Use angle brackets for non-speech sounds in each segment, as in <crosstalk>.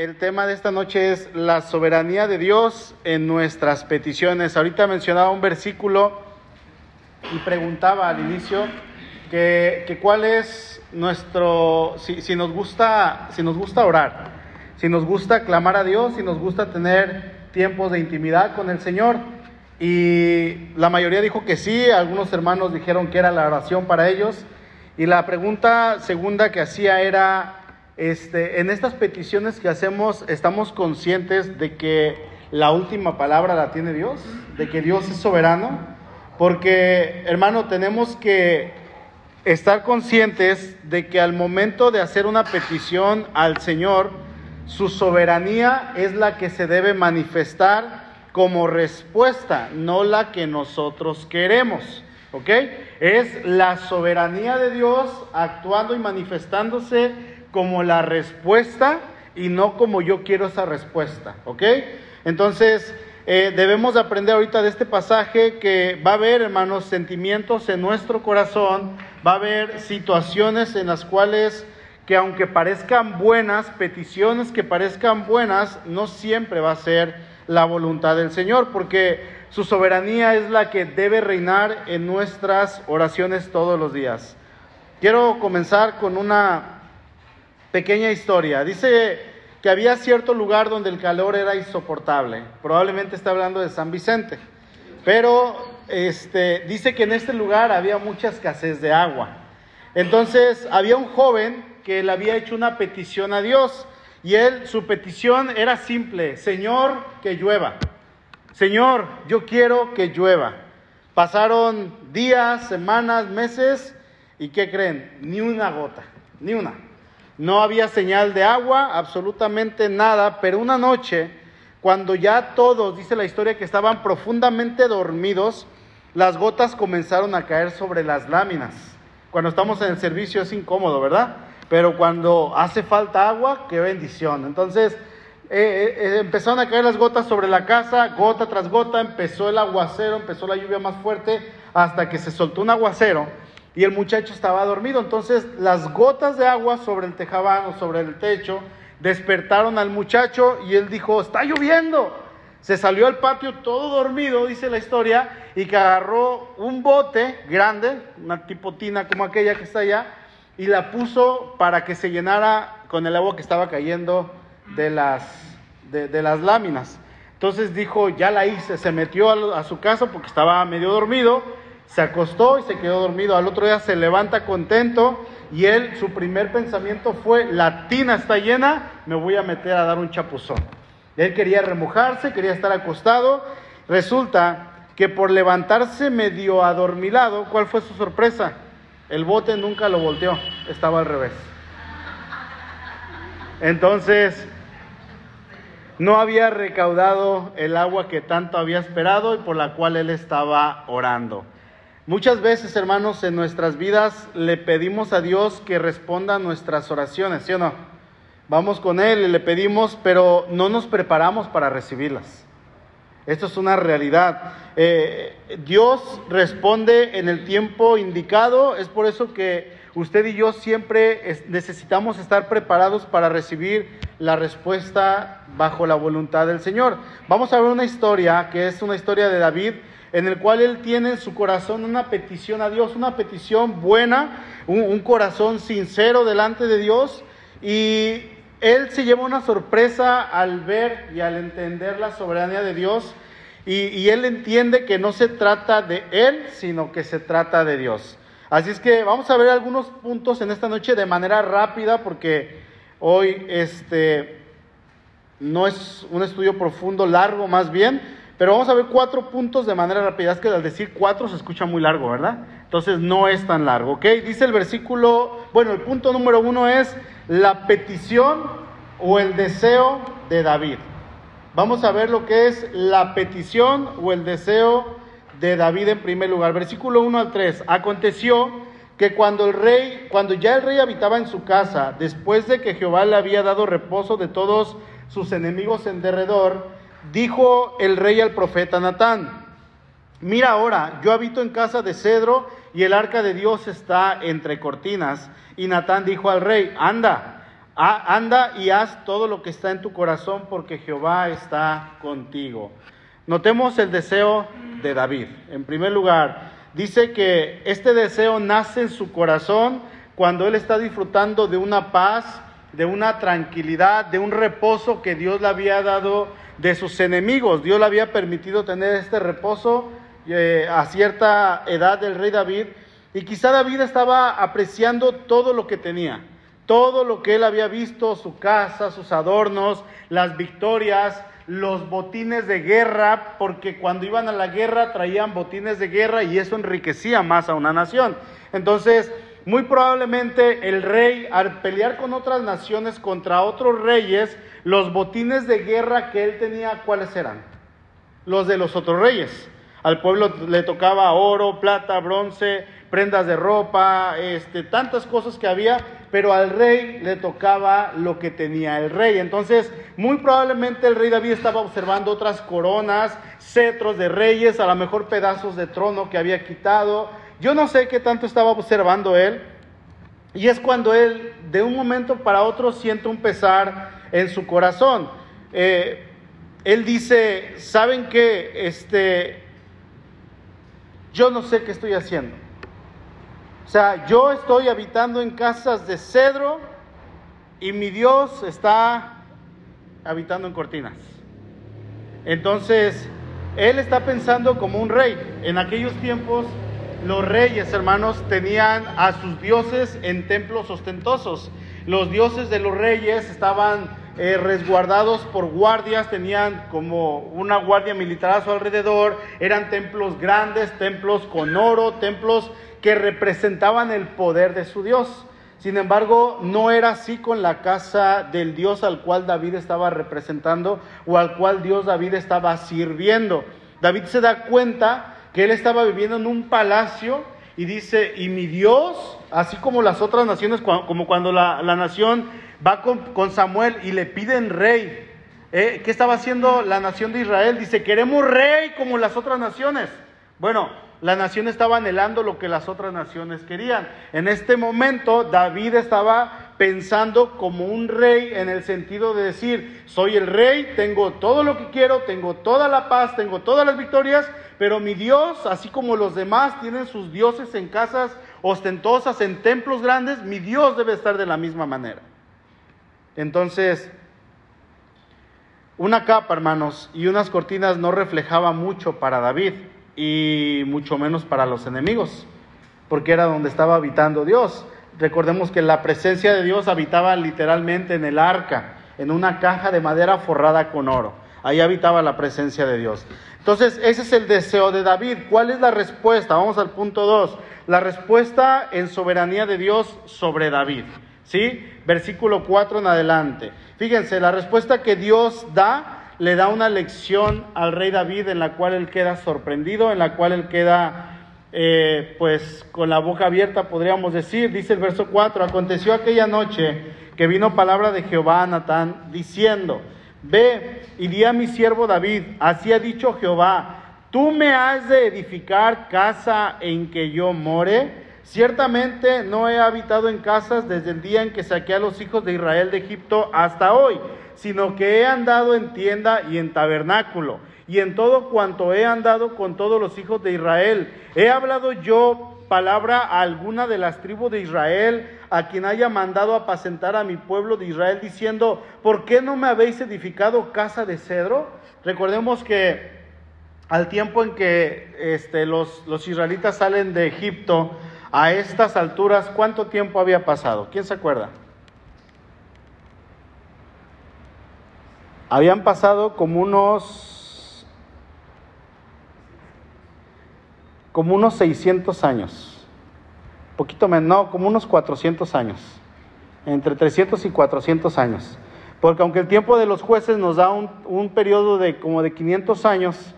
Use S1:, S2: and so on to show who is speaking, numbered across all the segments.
S1: el tema de esta noche es la soberanía de Dios en nuestras peticiones. Ahorita mencionaba un versículo y preguntaba al inicio que, cuál es nuestro, si, nos gusta, si nos gusta orar, si nos gusta clamar a Dios, si nos gusta tener tiempos de intimidad con el Señor. Y la mayoría dijo que sí, algunos hermanos dijeron que era la oración para ellos. Y la pregunta segunda que hacía era, este, en estas peticiones que hacemos, ¿estamos conscientes de que la última palabra la tiene Dios? ¿De que Dios es soberano? Porque, hermano, tenemos que estar conscientes de que al momento de hacer una petición al Señor, su soberanía es la que se debe manifestar como respuesta, no la que nosotros queremos. ¿Ok? Es la soberanía de Dios actuando y manifestándose como la respuesta y no como yo quiero esa respuesta. ¿Ok? Entonces, eh, debemos aprender ahorita de este pasaje que va a haber, hermanos, sentimientos en nuestro corazón, va a haber situaciones en las cuales que aunque parezcan buenas, peticiones que parezcan buenas, no siempre va a ser la voluntad del Señor, porque su soberanía es la que debe reinar en nuestras oraciones todos los días. Quiero comenzar con una pequeña historia. Dice que había cierto lugar donde el calor era insoportable. Probablemente está hablando de San Vicente. Pero este, dice que en este lugar había mucha escasez de agua. Entonces había un joven que le había hecho una petición a Dios y él, su petición era simple, Señor, que llueva. Señor, yo quiero que llueva. Pasaron días, semanas, meses y ¿qué creen? Ni una gota, ni una. No había señal de agua, absolutamente nada, pero una noche, cuando ya todos, dice la historia, que estaban profundamente dormidos, las gotas comenzaron a caer sobre las láminas. Cuando estamos en el servicio es incómodo, ¿verdad? Pero cuando hace falta agua, qué bendición. Entonces, eh, eh, empezaron a caer las gotas sobre la casa, gota tras gota, empezó el aguacero, empezó la lluvia más fuerte, hasta que se soltó un aguacero y el muchacho estaba dormido. Entonces, las gotas de agua sobre el tejabán o sobre el techo despertaron al muchacho y él dijo, está lloviendo. Se salió al patio todo dormido, dice la historia, y que agarró un bote grande, una tipo tina como aquella que está allá, y la puso para que se llenara con el agua que estaba cayendo de las, de, las láminas. Entonces dijo, ya la hice, se metió a, su casa porque estaba medio dormido, se acostó y se quedó dormido. Al otro día se levanta contento y él, su primer pensamiento fue, la tina está llena, me voy a meter a dar un chapuzón. Él quería remojarse, quería estar acostado. Resulta que por levantarse medio adormilado, ¿cuál fue su sorpresa? El bote nunca lo volteó, estaba al revés. Entonces, no había recaudado el agua que tanto había esperado y por la cual él estaba orando. Muchas veces, hermanos, en nuestras vidas le pedimos a Dios que responda a nuestras oraciones, ¿sí o no? Vamos con Él y le pedimos, pero no nos preparamos para recibirlas. Esto es una realidad. Eh, Dios responde en el tiempo indicado, es por eso que usted y yo siempre es, necesitamos estar preparados para recibir la respuesta bajo la voluntad del Señor. Vamos a ver una historia que es una historia de David en el cual él tiene en su corazón una petición a Dios, una petición buena, un, corazón sincero delante de Dios y él se lleva una sorpresa al ver y al entender la soberanía de Dios y, y, él entiende que no se trata de él, sino que se trata de Dios. Así es que vamos a ver algunos puntos en esta noche de manera rápida porque hoy este no es un estudio profundo, largo más bien, pero vamos a ver cuatro puntos de manera rápida. Es que al decir cuatro se escucha muy largo, ¿verdad? Entonces no es tan largo, ¿ok? Dice el versículo, bueno, el punto número uno es la petición o el deseo de David. Vamos a ver lo que es la petición o el deseo de David en primer lugar. Versículo 1 al 3. Aconteció que cuando el rey, cuando ya el rey habitaba en su casa, después de que Jehová le había dado reposo de todos sus enemigos en derredor, dijo el rey al profeta Natán, mira ahora, yo habito en casa de cedro y el arca de Dios está entre cortinas. Y Natán dijo al rey, anda, anda y haz todo lo que está en tu corazón porque Jehová está contigo. Notemos el deseo de David. En primer lugar, dice que este deseo nace en su corazón cuando él está disfrutando de una paz, de una tranquilidad, de un reposo que Dios le había dado de sus enemigos. Dios le había permitido tener este reposo eh, a cierta edad del rey David y quizá David estaba apreciando todo lo que tenía, todo lo que él había visto, su casa, sus adornos, las victorias, los botines de guerra, porque cuando iban a la guerra traían botines de guerra y eso enriquecía más a una nación. Entonces, muy probablemente el rey, al pelear con otras naciones contra otros reyes, los botines de guerra que él tenía, ¿cuáles eran? Los de los otros reyes. Al pueblo le tocaba oro, plata, bronce, prendas de ropa, este, tantas cosas que había, pero al rey le tocaba lo que tenía el rey. Entonces, muy probablemente el rey David estaba observando otras coronas, cetros de reyes, a lo mejor pedazos de trono que había quitado. Yo no sé qué tanto estaba observando él. Y es cuando él, de un momento para otro, siente un pesar en su corazón. Eh, él dice, ¿saben qué? Este, yo no sé qué estoy haciendo. O sea, yo estoy habitando en casas de cedro y mi Dios está habitando en cortinas. Entonces, él está pensando como un rey. En aquellos tiempos, los reyes, hermanos, tenían a sus dioses en templos ostentosos. Los dioses de los reyes estaban eh, resguardados por guardias, tenían como una guardia militar a su alrededor, eran templos grandes, templos con oro, templos que representaban el poder de su Dios. Sin embargo, no era así con la casa del Dios al cual David estaba representando o al cual Dios David estaba sirviendo. David se da cuenta que él estaba viviendo en un palacio y dice, y mi Dios, así como las otras naciones, como cuando la, la nación va con, Samuel y le piden rey. ¿Eh? ¿Qué estaba haciendo la nación de Israel? Dice, queremos rey como las otras naciones. Bueno, la nación estaba anhelando lo que las otras naciones querían. En este momento David estaba pensando como un rey en el sentido de decir, soy el rey, tengo todo lo que quiero, tengo toda la paz, tengo todas las victorias, pero mi Dios, así como los demás tienen sus dioses en casas ostentosas, en templos grandes, mi Dios debe estar de la misma manera. Entonces, una capa, hermanos, y unas cortinas no reflejaba mucho para David y mucho menos para los enemigos, porque era donde estaba habitando Dios. Recordemos que la presencia de Dios habitaba literalmente en el arca, en una caja de madera forrada con oro. Ahí habitaba la presencia de Dios. Entonces, ese es el deseo de David. ¿Cuál es la respuesta? Vamos al punto 2. La respuesta en soberanía de Dios sobre David. ¿Sí? Versículo 4 en adelante. Fíjense, la respuesta que Dios da le da una lección al rey David en la cual él queda sorprendido, en la cual él queda eh, pues con la boca abierta, podríamos decir. Dice el verso 4, aconteció aquella noche que vino palabra de Jehová a Natán diciendo, ve y di a mi siervo David, así ha dicho Jehová, tú me has de edificar casa en que yo more. Ciertamente no he habitado en casas desde el día en que saqué a los hijos de Israel de Egipto hasta hoy, sino que he andado en tienda y en tabernáculo, y en todo cuanto he andado con todos los hijos de Israel. He hablado yo palabra a alguna de las tribus de Israel, a quien haya mandado apacentar a mi pueblo de Israel, diciendo, ¿por qué no me habéis edificado casa de cedro? Recordemos que al tiempo en que este, los, los israelitas salen de Egipto, a estas alturas, ¿cuánto tiempo había pasado? ¿Quién se acuerda? Habían pasado como unos como unos 600 años. Poquito menos, no, como unos 400 años. Entre 300 y 400 años. Porque aunque el tiempo de los jueces nos da un, un periodo de como de 500 años,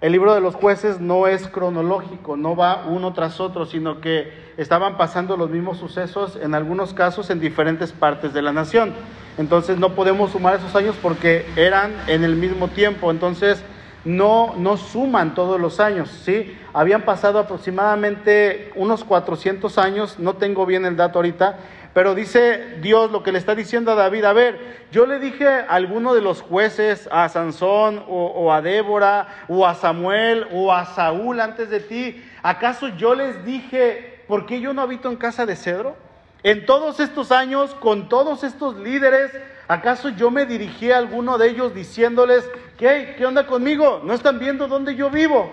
S1: el libro de los jueces no es cronológico, no va uno tras otro, sino que estaban pasando los mismos sucesos en algunos casos en diferentes partes de la nación. Entonces no podemos sumar esos años porque eran en el mismo tiempo, entonces no, no suman todos los años, ¿sí? Habían pasado aproximadamente unos 400 años, no tengo bien el dato ahorita, Pero dice Dios lo que le está diciendo a David, a ver, yo le dije a alguno de los jueces, a Sansón o, o a Débora o a Samuel o a Saúl antes de ti, ¿acaso yo les dije, ¿por qué yo no habito en casa de cedro? En todos estos años, con todos estos líderes, ¿acaso yo me dirigí a alguno de ellos diciéndoles, ¿qué, ¿qué onda conmigo? ¿No están viendo dónde yo vivo?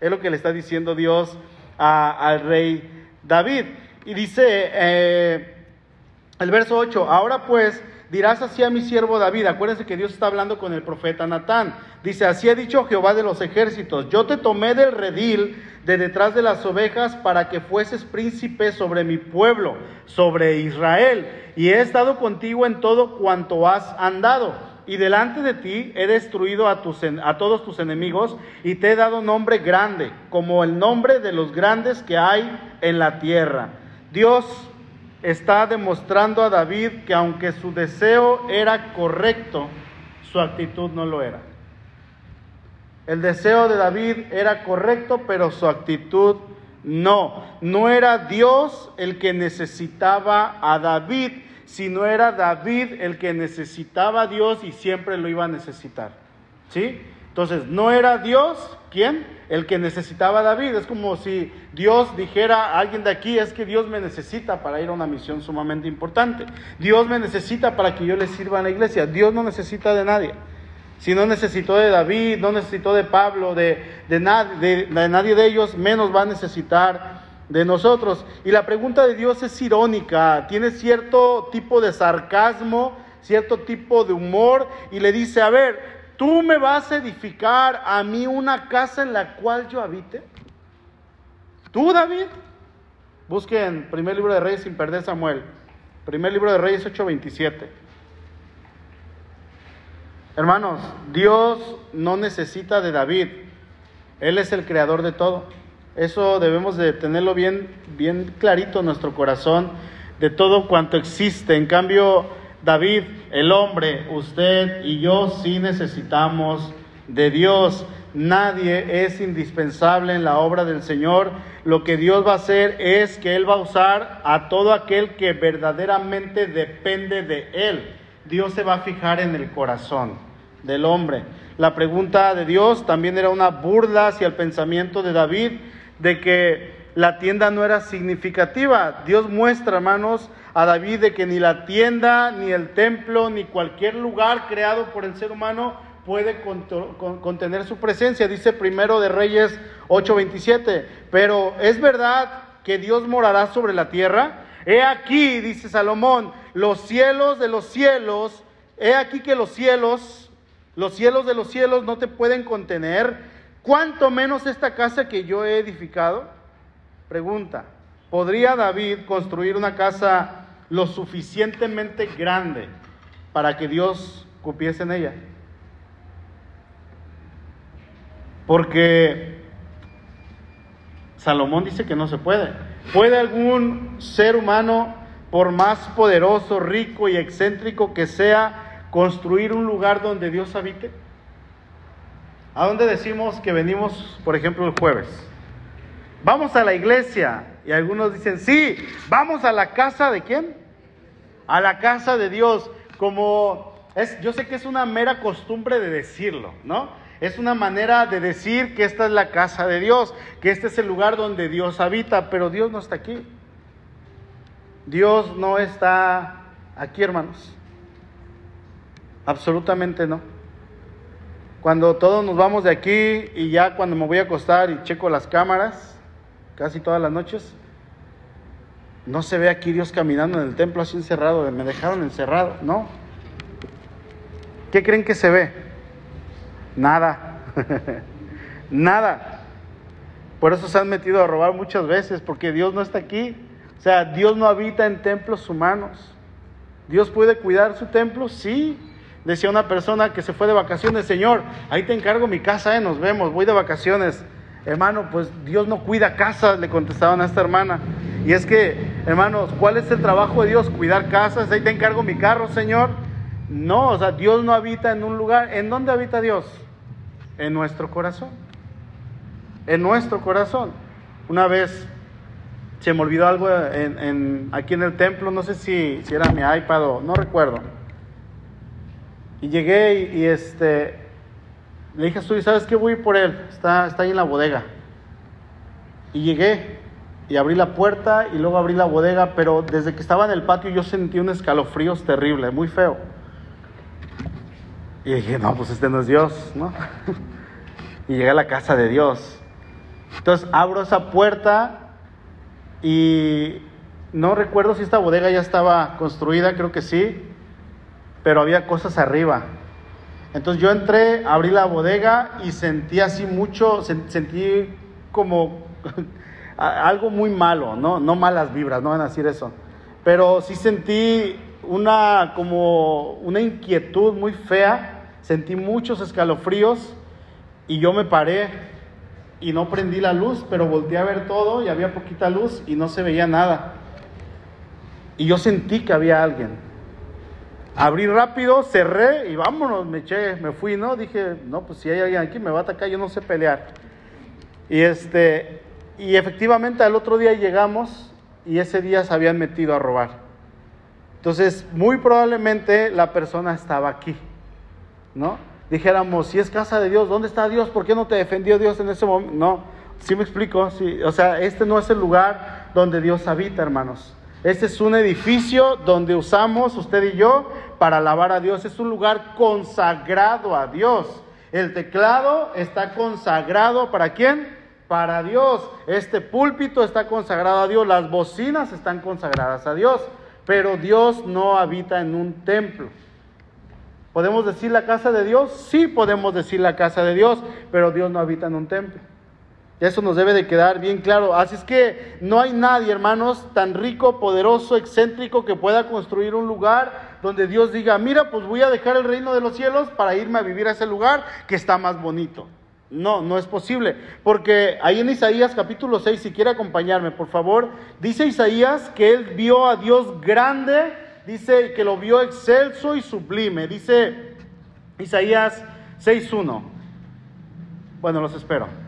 S1: Es lo que le está diciendo Dios al rey David. Y dice eh, el verso 8, ahora pues dirás así a mi siervo David, acuérdense que Dios está hablando con el profeta Natán, dice, así ha dicho Jehová de los ejércitos, yo te tomé del redil de detrás de las ovejas para que fueses príncipe sobre mi pueblo, sobre Israel, y he estado contigo en todo cuanto has andado y delante de ti he destruido a, tus, a todos tus enemigos y te he dado nombre grande, como el nombre de los grandes que hay en la tierra. Dios está demostrando a David que aunque su deseo era correcto, su actitud no lo era. El deseo de David era correcto, pero su actitud no. No era Dios el que necesitaba a David, sino era David el que necesitaba a Dios y siempre lo iba a necesitar. ¿Sí? Entonces, no era Dios, ¿quién? El que necesitaba a David. Es como si Dios dijera a alguien de aquí, es que Dios me necesita para ir a una misión sumamente importante. Dios me necesita para que yo le sirva en la iglesia. Dios no necesita de nadie. Si no necesitó de David, no necesitó de Pablo, de, de, de nadie de ellos, menos va a necesitar de nosotros. Y la pregunta de Dios es irónica, tiene cierto tipo de sarcasmo, cierto tipo de humor, y le dice, a ver, ¿tú me vas a edificar a mí una casa en la cual yo habite? ¿Tú, David? Busquen primer libro de Reyes sin perder Samuel. Primer libro de Reyes 8:27. Hermanos, Dios no necesita de David. Él es el creador de todo. Eso debemos de tenerlo bien, bien clarito en nuestro corazón de todo cuanto existe. En cambio, David, el hombre, usted y yo sí necesitamos de Dios. Nadie es indispensable en la obra del Señor. Lo que Dios va a hacer es que Él va a usar a todo aquel que verdaderamente depende de Él. Dios se va a fijar en el corazón del hombre. La pregunta de Dios también era una burla hacia el pensamiento de David de que la tienda no era significativa. Dios muestra, hermanos, a David de que ni la tienda, ni el templo, ni cualquier lugar creado por el ser humano puede contener su presencia. Dice primero de Reyes 8:27, pero es verdad que Dios morará sobre la tierra. He aquí, dice Salomón, los cielos de los cielos, he aquí que los cielos, los cielos de los cielos no te pueden contener, ¿Cuánto menos esta casa que yo he edificado? Pregunta, ¿podría David construir una casa lo suficientemente grande para que Dios cupiese en ella? Porque Salomón dice que no se puede. ¿Puede algún ser humano, por más poderoso, rico y excéntrico que sea, construir un lugar donde Dios habite? ¿A dónde decimos que venimos, por ejemplo, el jueves? Vamos a la iglesia. Y algunos dicen, sí, vamos a la casa de quién? A la casa de Dios. Como es, yo sé que es una mera costumbre de decirlo, ¿no? Es una manera de decir que esta es la casa de Dios, que este es el lugar donde Dios habita, pero Dios no está aquí. Dios no está aquí, hermanos. Absolutamente no. Cuando todos nos vamos de aquí y ya cuando me voy a acostar y checo las cámaras, casi todas las noches, no se ve aquí Dios caminando en el templo así encerrado, me dejaron encerrado, no. ¿Qué creen que se ve? Nada, <laughs> nada. Por eso se han metido a robar muchas veces, porque Dios no está aquí. O sea, Dios no habita en templos humanos. ¿Dios puede cuidar su templo? Sí, Decía una persona que se fue de vacaciones, Señor, ahí te encargo mi casa, eh, nos vemos, voy de vacaciones. Hermano, pues Dios no cuida casas, le contestaban a esta hermana. Y es que, hermanos, ¿cuál es el trabajo de Dios? Cuidar casas, ahí te encargo mi carro, Señor. No, o sea, Dios no habita en un lugar. ¿En dónde habita Dios? En nuestro corazón. En nuestro corazón. Una vez se me olvidó algo en, aquí en el templo, no sé si, si era mi iPad o no recuerdo. Y llegué y, este, le dije a ¿sabes qué? Voy por él, está, está ahí en la bodega. Y llegué y abrí la puerta y luego abrí la bodega, pero desde que estaba en el patio yo sentí un escalofrío terrible, muy feo. Y dije, no, pues este no es Dios, ¿no? <laughs> y llegué a la casa de Dios. Entonces abro esa puerta y no recuerdo si esta bodega ya estaba construida, creo que sí, pero había cosas arriba. Entonces yo entré, abrí la bodega y sentí así mucho, sentí como <laughs> algo muy malo, ¿no? No malas vibras, no van a decir eso. Pero sí sentí una como una inquietud muy fea, sentí muchos escalofríos y yo me paré y no prendí la luz, pero volteé a ver todo y había poquita luz y no se veía nada. Y yo sentí que había alguien. Abrí rápido, cerré y vámonos, me eché, me fui, ¿no? Dije, no, pues si hay alguien aquí me va a atacar, yo no sé pelear. Y este, y efectivamente al otro día llegamos y ese día se habían metido a robar. Entonces, muy probablemente la persona estaba aquí, ¿no? dijéramos, si es casa de Dios, ¿dónde está Dios? ¿Por qué no te defendió Dios en ese momento? No, sí me explico, sí, o sea, este no es el lugar donde Dios habita, hermanos. Este es un edificio donde usamos usted y yo para alabar a Dios. Es un lugar consagrado a Dios. El teclado está consagrado para quién? Para Dios. Este púlpito está consagrado a Dios. Las bocinas están consagradas a Dios. Pero Dios no habita en un templo. ¿Podemos decir la casa de Dios? Sí podemos decir la casa de Dios, pero Dios no habita en un templo. Eso nos debe de quedar bien claro. Así es que no hay nadie, hermanos, tan rico, poderoso, excéntrico que pueda construir un lugar donde Dios diga, mira, pues voy a dejar el reino de los cielos para irme a vivir a ese lugar que está más bonito. No, no es posible. Porque ahí en Isaías capítulo 6, si quiere acompañarme, por favor, dice Isaías que él vio a Dios grande dice que lo vio excelso y sublime. Dice Isaías 6.1. Bueno, los espero.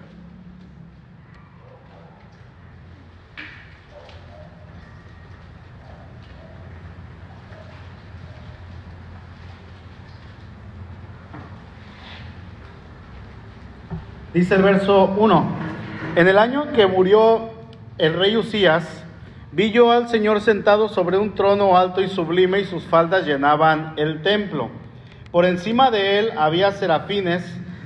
S1: Dice el verso 1. En el año que murió el rey Usías, Vi yo al Señor sentado sobre un trono alto y sublime y sus faldas llenaban el templo. Por encima de él había serafines,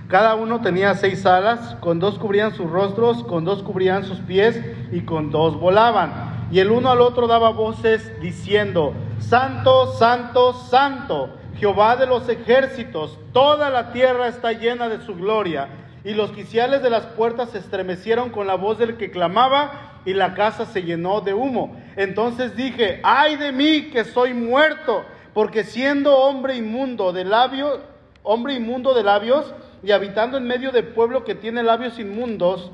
S1: cada uno tenía seis alas, con dos cubrían sus rostros, con dos cubrían sus pies y con dos volaban. Y el uno al otro daba voces diciendo, Santo, Santo, Santo, Jehová de los ejércitos, toda la tierra está llena de su gloria. Y los quiciales de las puertas se estremecieron con la voz del que clamaba y la casa se llenó de humo. Entonces dije, ay de mí que soy muerto, porque siendo hombre inmundo de labios, hombre inmundo de labios y habitando en medio de pueblo que tiene labios inmundos,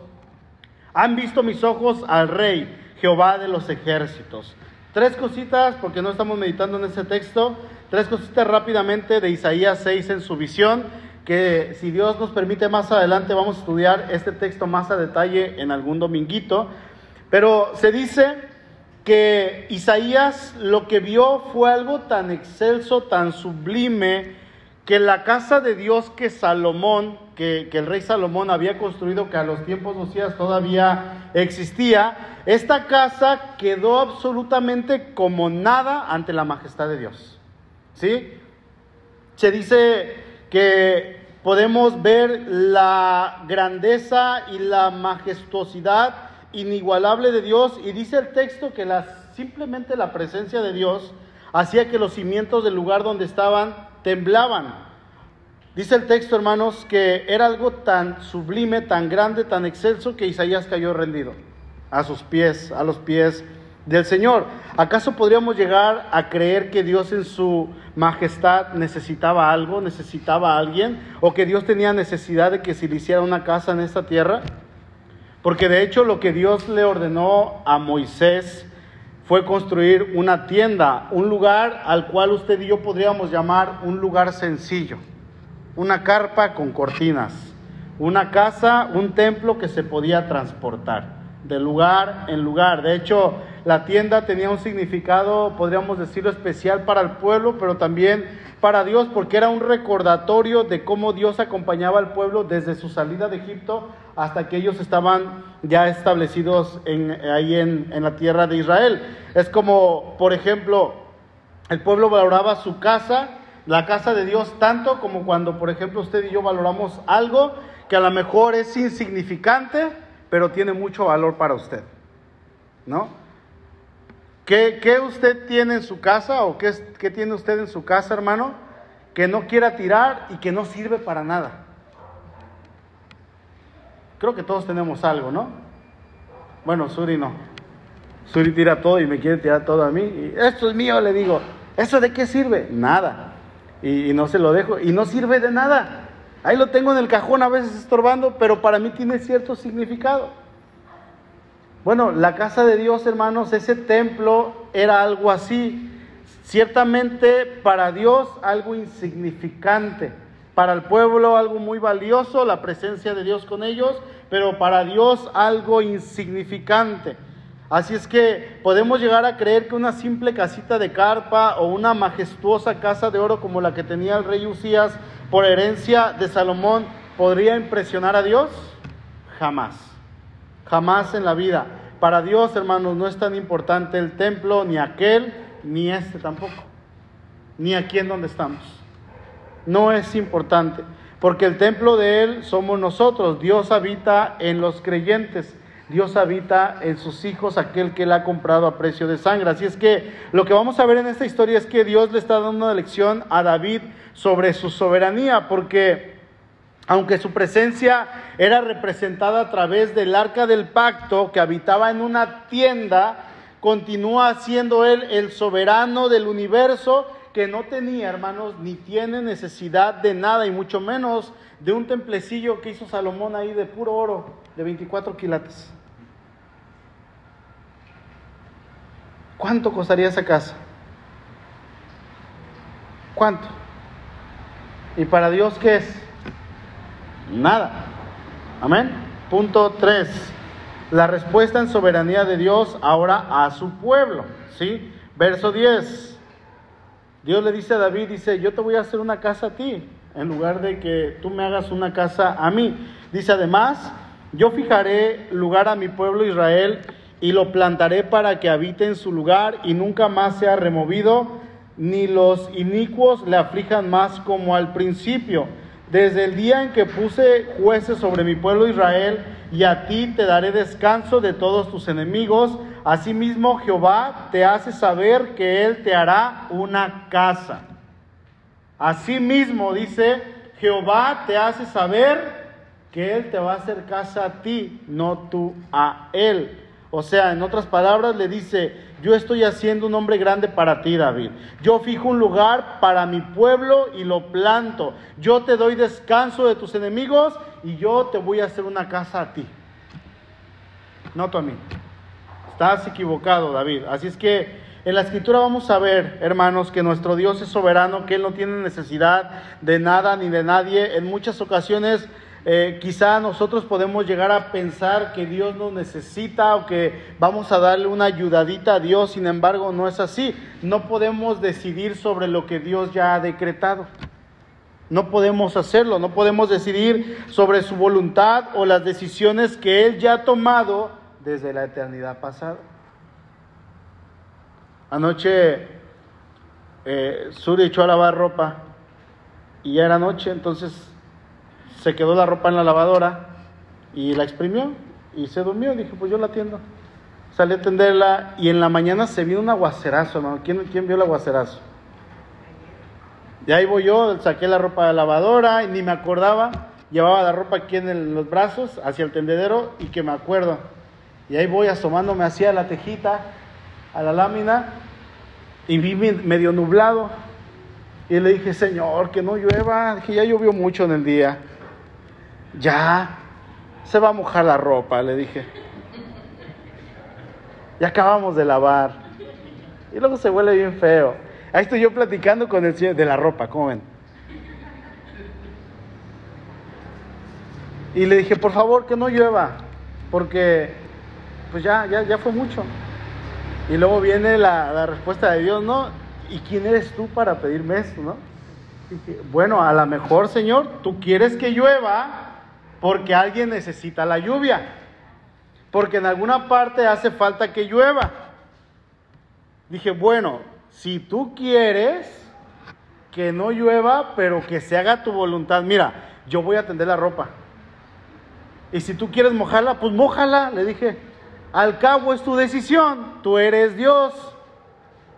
S1: han visto mis ojos al rey, Jehová de los ejércitos. Tres cositas, porque no estamos meditando en ese texto, tres cositas rápidamente de Isaías 6 en su visión, que si Dios nos permite más adelante vamos a estudiar este texto más a detalle en algún dominguito. Pero se dice que Isaías lo que vio fue algo tan excelso, tan sublime, que la casa de Dios que Salomón, que, el rey Salomón había construido, que a los tiempos de todavía existía, esta casa quedó absolutamente como nada ante la majestad de Dios. ¿Sí? Se dice que podemos ver la grandeza y la majestuosidad inigualable de Dios y dice el texto que simplemente la presencia de Dios hacía que los cimientos del lugar donde estaban temblaban. Dice el texto, hermanos, que era algo tan sublime, tan grande, tan excelso que Isaías cayó rendido a sus pies, a los pies del Señor. ¿Acaso podríamos llegar a creer que Dios en su majestad necesitaba algo, necesitaba a alguien, o que Dios tenía necesidad de que se le hiciera una casa en esta tierra? Porque de hecho lo que Dios le ordenó a Moisés fue construir una tienda, un lugar al cual usted y yo podríamos llamar un lugar sencillo, una carpa con cortinas, una casa, un templo que se podía transportar. de lugar en lugar. De hecho, la tienda tenía un significado, podríamos decirlo, especial para el pueblo, pero también para Dios, porque era un recordatorio de cómo Dios acompañaba al pueblo desde su salida de Egipto hasta que ellos estaban ya establecidos en, ahí en, en la tierra de Israel. Es como, por ejemplo, el pueblo valoraba su casa, la casa de Dios, tanto como cuando, por ejemplo, usted y yo valoramos algo que a lo mejor es insignificante, pero tiene mucho valor para usted. ¿No? ¿Qué, qué usted tiene en su casa o qué, qué tiene usted en su casa, hermano, que no quiera tirar y que no sirve para nada? Creo que todos tenemos algo, ¿no? Bueno, Suri no. Suri tira todo y me quiere tirar todo a mí. Y esto es mío, le digo. ¿Eso de qué sirve? Nada. Y, y, no se lo dejo. Y no sirve de nada. Ahí lo tengo en el cajón a veces estorbando, pero para mí tiene cierto significado. Bueno, la casa de Dios, hermanos, ese templo era algo así. Ciertamente para Dios algo insignificante. Para el pueblo algo muy valioso, la presencia de Dios con ellos, pero para Dios algo insignificante. Así es que podemos llegar a creer que una simple casita de carpa o una majestuosa casa de oro como la que tenía el rey Usías por herencia de Salomón podría impresionar a Dios? Jamás. Jamás en la vida. Para Dios, hermanos, no es tan importante el templo, ni aquel, ni este tampoco. Ni aquí en donde estamos. No es importante. Porque el templo de Él somos nosotros. Dios habita en los creyentes. Dios habita en sus hijos, aquel que Él ha comprado a precio de sangre. Así es que lo que vamos a ver en esta historia es que Dios le está dando una lección a David sobre su soberanía, porque aunque su presencia era representada a través del arca del pacto que habitaba en una tienda, continúa siendo Él el soberano del universo que no tenía, hermanos, ni tiene necesidad de nada, y mucho menos de un templecillo que hizo Salomón ahí de puro oro, de 24 quilates. ¿Cuánto costaría esa casa? ¿Cuánto? ¿Y para Dios qué es? Nada. Amén. Punto 3. La respuesta en soberanía de Dios ahora a su pueblo. ¿Sí? Verso 10. Dios le dice a David, dice, yo te voy a hacer una casa a ti, en lugar de que tú me hagas una casa a mí. Dice además, yo fijaré lugar a mi pueblo Israel y lo plantaré para que habite en su lugar y nunca más sea removido, ni los inicuos le aflijan más como al principio. Desde el día en que puse jueces sobre mi pueblo Israel, y a ti te daré descanso de todos tus enemigos. Asimismo, Jehová te hace saber que Él te hará una casa. Asimismo, dice, Jehová te hace saber que Él te va a hacer casa a ti, no tú a Él. O sea, en otras palabras, le dice, yo estoy haciendo un hombre grande para ti, David. Yo fijo un lugar para mi pueblo y lo planto. Yo te doy descanso de tus enemigos y yo te voy a hacer una casa a ti. No tú a mí. Estás equivocado, David. Así es que en la escritura vamos a ver, hermanos, que nuestro Dios es soberano, que Él no tiene necesidad de nada ni de nadie. En muchas ocasiones eh, quizá nosotros podemos llegar a pensar que Dios nos necesita o que vamos a darle una ayudadita a Dios, sin embargo no es así. No podemos decidir sobre lo que Dios ya ha decretado. No podemos hacerlo, no podemos decidir sobre su voluntad o las decisiones que Él ya ha tomado desde la eternidad pasada. Anoche eh, echó a lavar ropa y ya era noche, entonces se quedó la ropa en la lavadora y la exprimió y se durmió. Dije, pues yo la atiendo. Salí a atenderla y en la mañana se vio un aguacerazo, hermano. ¿Quién, quién vio el aguacerazo? Y ahí voy yo, saqué la ropa de la lavadora y ni me acordaba. Llevaba la ropa aquí en los brazos, hacia el tendedero y que me acuerdo. Y ahí voy asomándome hacia la tejita, a la lámina y vi medio nublado. Y le dije, Señor, que no llueva. Dije, ya llovió mucho en el día. Ya, se va a mojar la ropa, le dije. Ya acabamos de lavar. Y luego se huele bien feo. Ahí estoy yo platicando con el señor de la ropa, ¿cómo ven? Y le dije, por favor, que no llueva, porque pues ya, ya, ya fue mucho. Y luego viene la, la respuesta de Dios, ¿no? ¿Y quién eres tú para pedirme esto, no? Dije, bueno, a lo mejor, Señor, tú quieres que llueva porque alguien necesita la lluvia, porque en alguna parte hace falta que llueva. Dije, bueno, si tú quieres que no llueva, pero que se haga tu voluntad, mira, yo voy a tender la ropa. Y si tú quieres mojarla, pues mójala, le dije. Al cabo es tu decisión, tú eres Dios.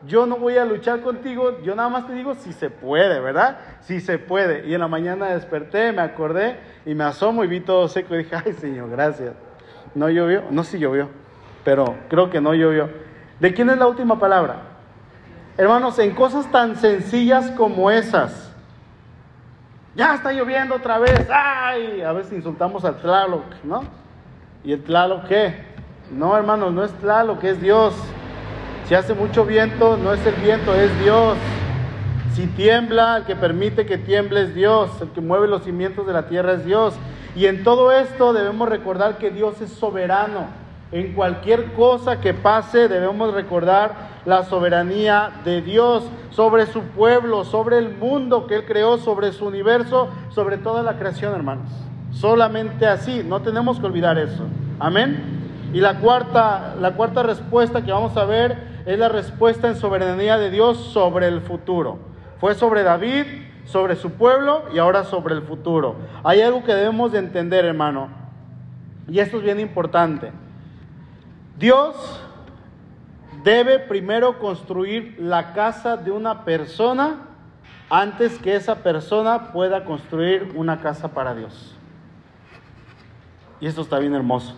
S1: Yo no voy a luchar contigo, yo nada más te digo si se puede, ¿verdad? Si se puede. Y en la mañana desperté, me acordé y me asomo y vi todo seco y dije, ay Señor, gracias. ¿No llovió? No, sí llovió, pero creo que no llovió. ¿De quién es la última palabra? Hermanos, en cosas tan sencillas como esas, ya está lloviendo otra vez, ay, a veces insultamos al Tlaloc, ¿no? ¿Y el Tlaloc qué? No, hermanos, no es Tlaloc, es Dios. Si hace mucho viento, no es el viento, es Dios. Si tiembla, el que permite que tiemble es Dios. El que mueve los cimientos de la tierra es Dios. Y en todo esto debemos recordar que Dios es soberano. En cualquier cosa que pase debemos recordar la soberanía de Dios sobre su pueblo, sobre el mundo que Él creó, sobre su universo, sobre toda la creación, hermanos. Solamente así, no tenemos que olvidar eso. Amén. Y la cuarta, la cuarta respuesta que vamos a ver es la respuesta en soberanía de Dios sobre el futuro. Fue sobre David, sobre su pueblo y ahora sobre el futuro. Hay algo que debemos de entender, hermano, y esto es bien importante. Dios debe primero construir la casa de una persona antes que esa persona pueda construir una casa para Dios. Y esto está bien hermoso.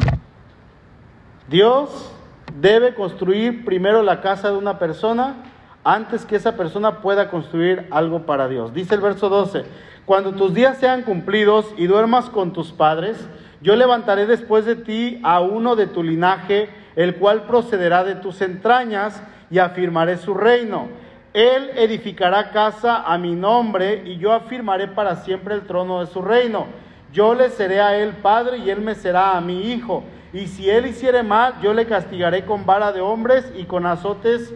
S1: Dios debe construir primero la casa de una persona antes que esa persona pueda construir algo para Dios. Dice el verso 12, cuando tus días sean cumplidos y duermas con tus padres, yo levantaré después de ti a uno de tu linaje, el cual procederá de tus entrañas, y afirmaré su reino. Él edificará casa a mi nombre, y yo afirmaré para siempre el trono de su reino. Yo le seré a él padre, y él me será a mi hijo. Y si él hiciere mal, yo le castigaré con vara de hombres y con azotes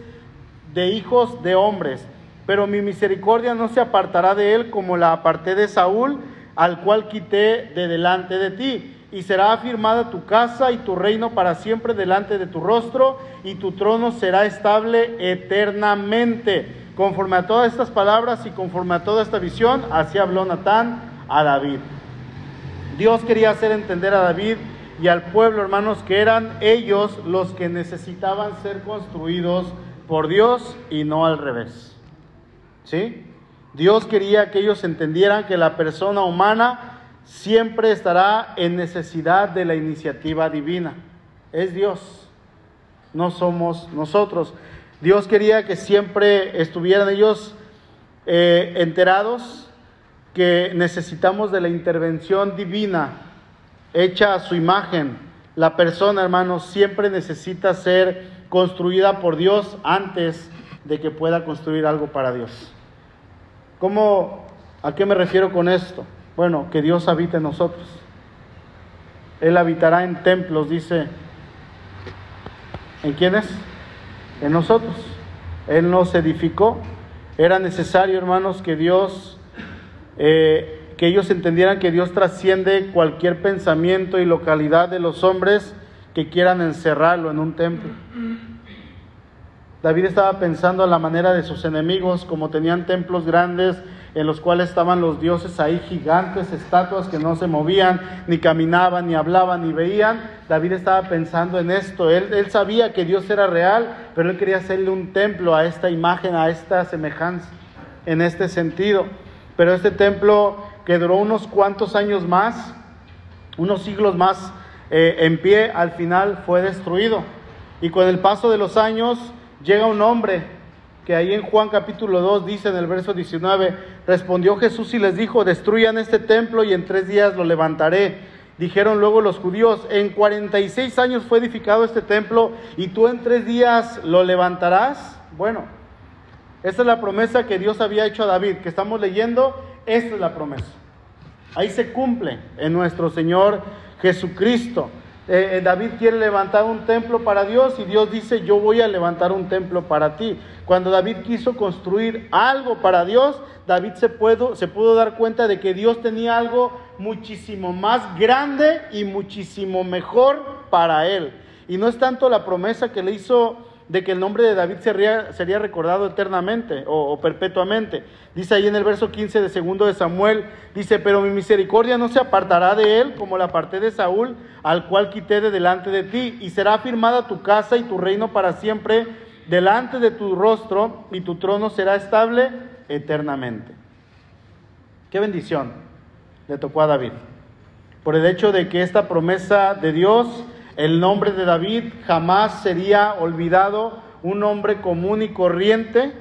S1: de hijos de hombres. Pero mi misericordia no se apartará de él como la aparté de Saúl, al cual quité de delante de ti. Y será afirmada tu casa y tu reino para siempre delante de tu rostro, y tu trono será estable eternamente. Conforme a todas estas palabras y conforme a toda esta visión, así habló Natán a David. Dios quería hacer entender a David y al pueblo, hermanos, que eran ellos los que necesitaban ser construidos por Dios y no al revés. ¿Sí? Dios quería que ellos entendieran que la persona humana siempre estará en necesidad de la iniciativa divina. Es Dios, no somos nosotros. Dios quería que siempre estuvieran ellos eh, enterados que necesitamos de la intervención divina hecha a su imagen. La persona, hermanos, siempre necesita ser construida por Dios antes de que pueda construir algo para Dios. ¿Cómo, a qué me refiero con esto? Bueno, que Dios habita en nosotros. Él habitará en templos, dice. ¿En quiénes? En nosotros. Él nos edificó. Era necesario, hermanos, que Dios eh, que ellos entendieran que Dios trasciende cualquier pensamiento y localidad de los hombres que quieran encerrarlo en un templo. David estaba pensando a la manera de sus enemigos, como tenían templos grandes en los cuales estaban los dioses ahí gigantes, estatuas que no se movían, ni caminaban, ni hablaban, ni veían. David estaba pensando en esto. Él, él sabía que Dios era real, pero él quería hacerle un templo a esta imagen, a esta semejanza, en este sentido. Pero este templo que duró unos cuantos años más, unos siglos más eh, en pie, al final fue destruido. Y con el paso de los años llega un hombre que ahí en Juan capítulo 2 dice en el verso 19, respondió Jesús y les dijo, destruyan este templo y en tres días lo levantaré. Dijeron luego los judíos, en 46 años fue edificado este templo y tú en tres días lo levantarás. Bueno, esa es la promesa que Dios había hecho a David, que estamos leyendo esta es la promesa. Ahí se cumple en nuestro Señor Jesucristo. Eh, eh, David quiere levantar un templo para Dios y Dios dice, yo voy a levantar un templo para ti. Cuando David quiso construir algo para Dios, David se, pudo, se pudo dar cuenta de que Dios tenía algo muchísimo más grande y muchísimo mejor para él. Y no es tanto la promesa que le hizo de que el nombre de David sería, sería recordado eternamente o, perpetuamente. Dice ahí en el verso 15 de segundo de Samuel, dice, pero mi misericordia no se apartará de él como la aparté de Saúl, al cual quité de delante de ti, y será firmada tu casa y tu reino para siempre delante de tu rostro, y tu trono será estable eternamente. Qué bendición le tocó a David. Por el hecho de que esta promesa de Dios el nombre de David jamás sería olvidado, un hombre común y corriente,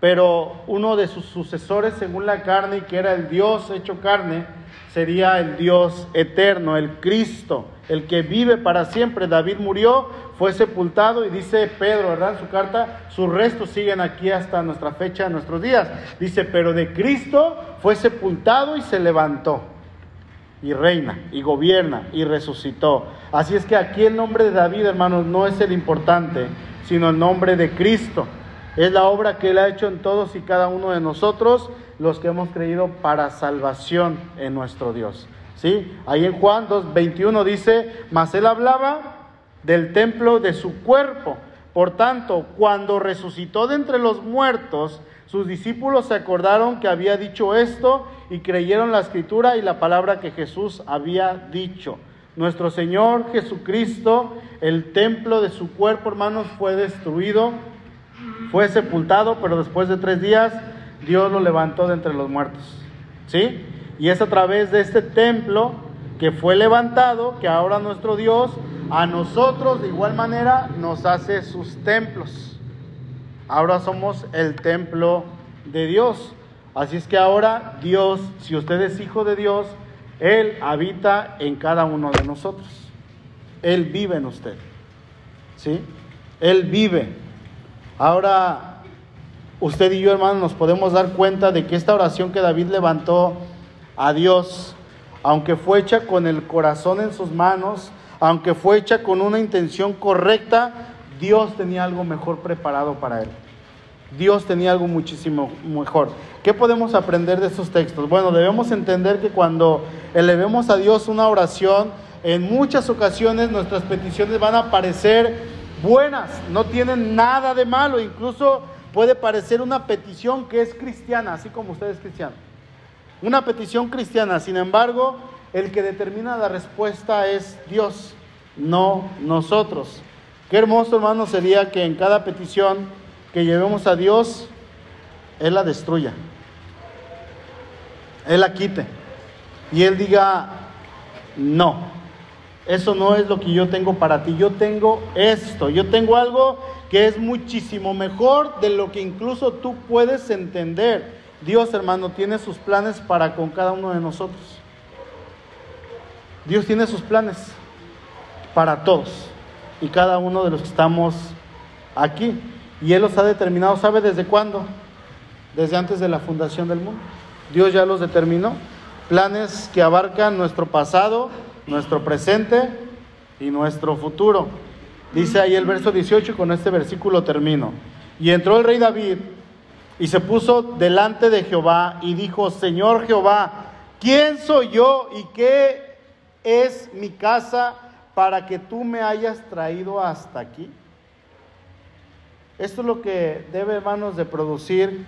S1: pero uno de sus sucesores según la carne, y que era el Dios hecho carne, sería el Dios eterno, el Cristo, el que vive para siempre. David murió, fue sepultado y dice Pedro, ¿verdad? En su carta, sus restos siguen aquí hasta nuestra fecha, nuestros días. Dice, pero de Cristo fue sepultado y se levantó y reina y gobierna y resucitó. Así es que aquí el nombre de David, hermanos, no es el importante, sino el nombre de Cristo. Es la obra que Él ha hecho en todos y cada uno de nosotros, los que hemos creído para salvación en nuestro Dios. ¿Sí? Ahí en Juan 2.21 dice, mas Él hablaba del templo de su cuerpo. Por tanto, cuando resucitó de entre los muertos, sus discípulos se acordaron que había dicho esto y creyeron la escritura y la palabra que Jesús había dicho. Nuestro Señor Jesucristo, el templo de su cuerpo, hermanos, fue destruido, fue sepultado, pero después de tres días Dios lo levantó de entre los muertos. ¿Sí? Y es a través de este templo que fue levantado que ahora nuestro Dios a nosotros de igual manera nos hace sus templos. Ahora somos el templo de Dios. Así es que ahora Dios, si usted es hijo de Dios, Él habita en cada uno de nosotros. Él vive en usted. ¿Sí? Él vive. Ahora, usted y yo, hermano, nos podemos dar cuenta de que esta oración que David levantó a Dios, aunque fue hecha con el corazón en sus manos, aunque fue hecha con una intención correcta, Dios tenía algo mejor preparado para él. Dios tenía algo muchísimo mejor. ¿Qué podemos aprender de esos textos? Bueno, debemos entender que cuando elevemos a Dios una oración, en muchas ocasiones nuestras peticiones van a parecer buenas, no tienen nada de malo, incluso puede parecer una petición que es cristiana, así como usted es cristiano. Una petición cristiana, sin embargo, el que determina la respuesta es Dios, no nosotros. Qué hermoso, hermano, sería que en cada petición que llevemos a Dios, Él la destruya. Él la quite. Y Él diga, no, eso no es lo que yo tengo para ti. Yo tengo esto. Yo tengo algo que es muchísimo mejor de lo que incluso tú puedes entender. Dios, hermano, tiene sus planes para con cada uno de nosotros. Dios tiene sus planes para todos y cada uno de los que estamos aquí. Y Él los ha determinado, ¿sabe desde cuándo? Desde antes de la fundación del mundo. Dios ya los determinó. Planes que abarcan nuestro pasado, nuestro presente y nuestro futuro. Dice ahí el verso 18 y con este versículo termino. Y entró el rey David y se puso delante de Jehová y dijo, Señor Jehová, ¿quién soy yo y qué es mi casa? Para que tú me hayas traído hasta aquí? Esto es lo que debe, hermanos, de producir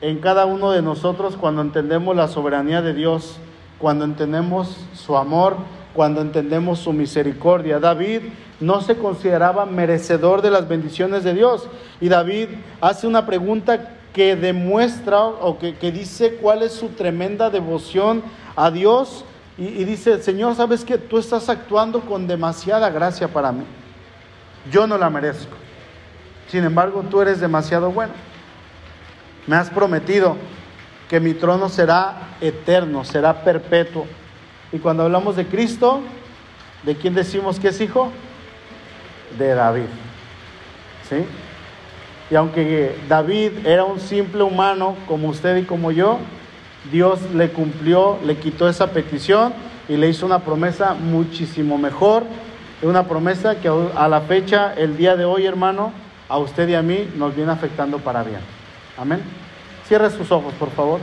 S1: en cada uno de nosotros cuando entendemos la soberanía de Dios, cuando entendemos su amor, cuando entendemos su misericordia. David no se consideraba merecedor de las bendiciones de Dios. Y David hace una pregunta que demuestra o que, que dice cuál es su tremenda devoción a Dios y, dice, Señor, ¿sabes que Tú estás actuando con demasiada gracia para mí. Yo no la merezco. Sin embargo, tú eres demasiado bueno. Me has prometido que mi trono será eterno, será perpetuo. Y cuando hablamos de Cristo, ¿de quién decimos que es hijo? De David. ¿Sí? Y aunque David era un simple humano como usted y como yo, Dios le cumplió, le quitó esa petición y le hizo una promesa muchísimo mejor una promesa que a la fecha, el día de hoy, hermano, a usted y a mí nos viene afectando para bien. Amén. Cierre sus ojos, por favor.